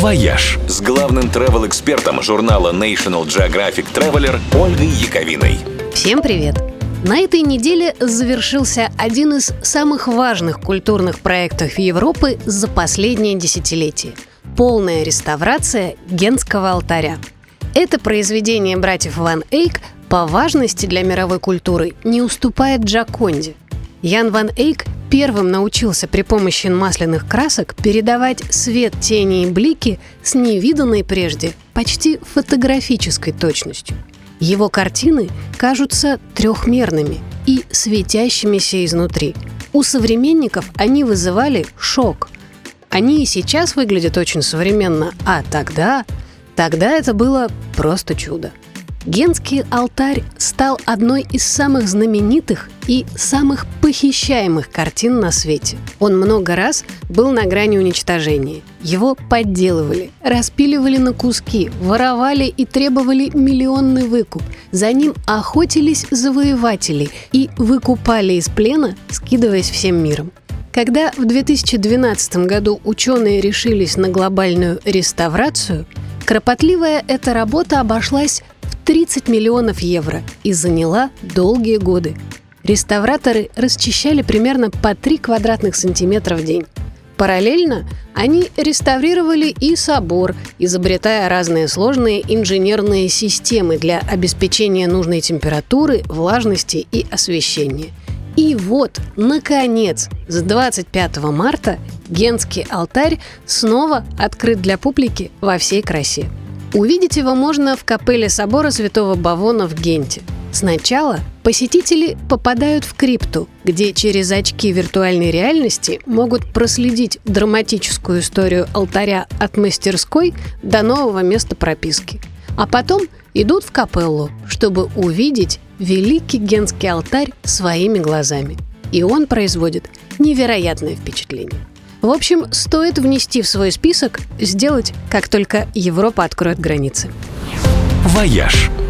«Вояж» с главным travel-экспертом журнала National Geographic Traveler Ольгой Яковиной. Всем привет! На этой неделе завершился один из самых важных культурных проектов Европы за последнее десятилетие – полная реставрация Гентского алтаря. Это произведение братьев Ван Эйк по важности для мировой культуры не уступает Джоконде. Ян Ван Эйк первым научился при помощи масляных красок передавать свет, тени и блики с невиданной прежде почти фотографической точностью. Его картины кажутся трехмерными и светящимися изнутри. У современников они вызывали шок. Они и сейчас выглядят очень современно, а тогда... Тогда это было просто чудо. Генский алтарь стал одной из самых знаменитых и самых похищаемых картин на свете. Он много раз был на грани уничтожения. Его подделывали, распиливали на куски, воровали и требовали миллионный выкуп. За ним охотились завоеватели и выкупали из плена, скидываясь всем миром. Когда в 2012 году ученые решились на глобальную реставрацию, кропотливая эта работа обошлась 30 миллионов евро и заняла долгие годы. Реставраторы расчищали примерно по 3 квадратных сантиметра в день. Параллельно они реставрировали и собор, изобретая разные сложные инженерные системы для обеспечения нужной температуры, влажности и освещения. И вот, наконец, с 25 марта Генский алтарь снова открыт для публики во всей красе. Увидеть его можно в капелле собора Святого Бавона в Генте. Сначала посетители попадают в крипту, где через очки виртуальной реальности могут проследить драматическую историю алтаря от мастерской до нового места прописки. А потом идут в капеллу, чтобы увидеть великий генский алтарь своими глазами. И он производит невероятное впечатление. В общем, стоит внести в свой список, сделать, как только Европа откроет границы. «Вояж» –